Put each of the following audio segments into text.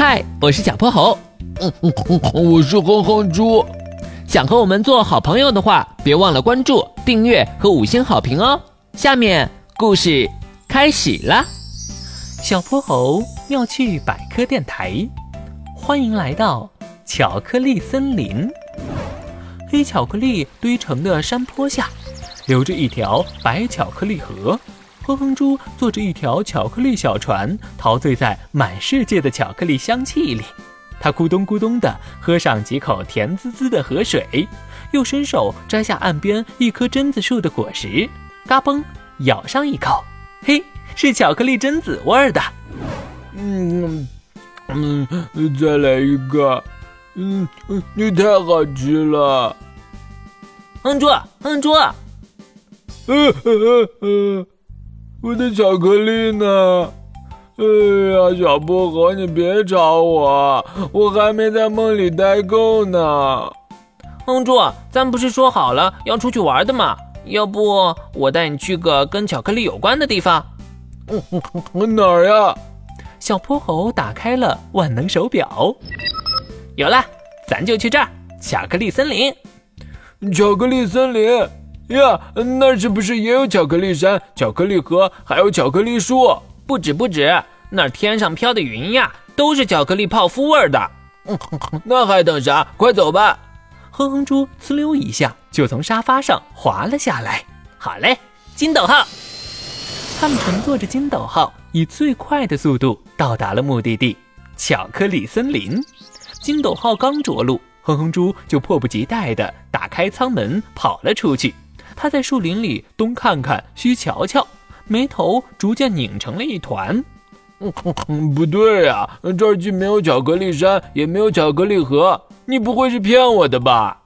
嗨，我是小泼猴。嗯嗯嗯，我是哼哼猪。想和我们做好朋友的话，别忘了关注、订阅和五星好评哦。下面故事开始啦。小泼猴妙趣百科电台，欢迎来到巧克力森林。黑巧克力堆成的山坡下，流着一条白巧克力河。哼哼猪坐着一条巧克力小船，陶醉在满世界的巧克力香气里。他咕咚咕咚地喝上几口甜滋滋的河水，又伸手摘下岸边一棵榛子树的果实，嘎嘣咬上一口，嘿，是巧克力榛子味儿的。嗯嗯，再来一个。嗯嗯，你太好吃了。哼猪，哼猪。嗯嗯嗯嗯。我的巧克力呢？哎呀，小薄荷，你别吵我，我还没在梦里待够呢。哼猪，咱不是说好了要出去玩的吗？要不我带你去个跟巧克力有关的地方？哪儿呀？小泼猴打开了万能手表，有了，咱就去这儿，巧克力森林。巧克力森林。呀，那是不是也有巧克力山、巧克力河，还有巧克力树？不止不止，那天上飘的云呀，都是巧克力泡芙味的。那还等啥？快走吧！哼哼猪呲溜一下就从沙发上滑了下来。好嘞，金斗号！他们乘坐着金斗号，以最快的速度到达了目的地——巧克力森林。金斗号刚着陆，哼哼猪就迫不及待地打开舱门跑了出去。他在树林里东看看西瞧瞧，眉头逐渐拧成了一团。不对呀，这儿既没有巧克力山，也没有巧克力河，你不会是骗我的吧？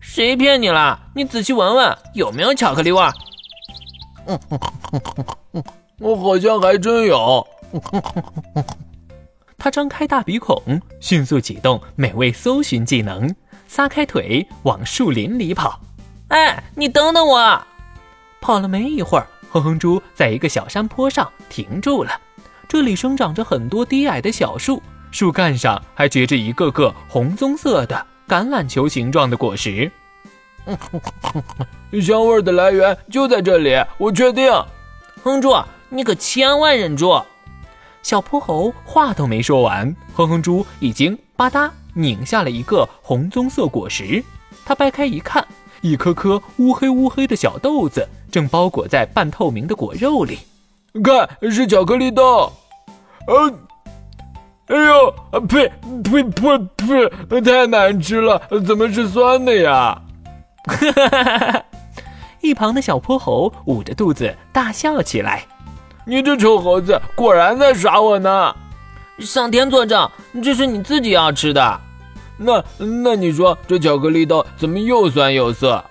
谁骗你了？你仔细闻闻，有没有巧克力味？我好像还真有。他张开大鼻孔，迅速启动美味搜寻技能，撒开腿往树林里跑。哎，你等等我！跑了没一会儿，哼哼猪在一个小山坡上停住了。这里生长着很多低矮的小树，树干上还结着一个个红棕色的橄榄球形状的果实。香味的来源就在这里，我确定。哼猪，你可千万忍住！小泼猴话都没说完，哼哼猪已经吧嗒拧下了一个红棕色果实。他掰开一看。一颗颗乌黑乌黑的小豆子正包裹在半透明的果肉里，看是巧克力豆。呃，哎呦，呸呸呸呸，太难吃了，怎么是酸的呀？哈哈哈哈哈！一旁的小泼猴捂着肚子大笑起来。你这臭猴子，果然在耍我呢！上天作证，这是你自己要吃的。那那你说这巧克力豆怎么又酸又涩？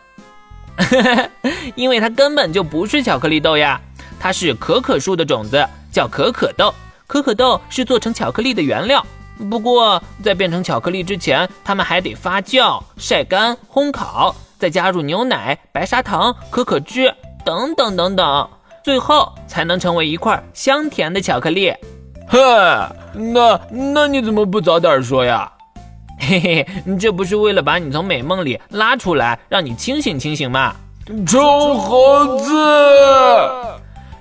因为它根本就不是巧克力豆呀，它是可可树的种子，叫可可豆。可可豆是做成巧克力的原料，不过在变成巧克力之前，它们还得发酵、晒干、烘烤，再加入牛奶、白砂糖、可可脂等等等等，最后才能成为一块香甜的巧克力。哼，那那你怎么不早点说呀？嘿嘿，这不是为了把你从美梦里拉出来，让你清醒清醒吗？臭猴子！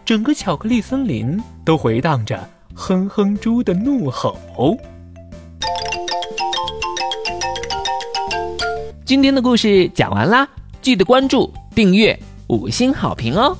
整个巧克力森林都回荡着哼哼猪的怒吼。今天的故事讲完啦，记得关注、订阅、五星好评哦！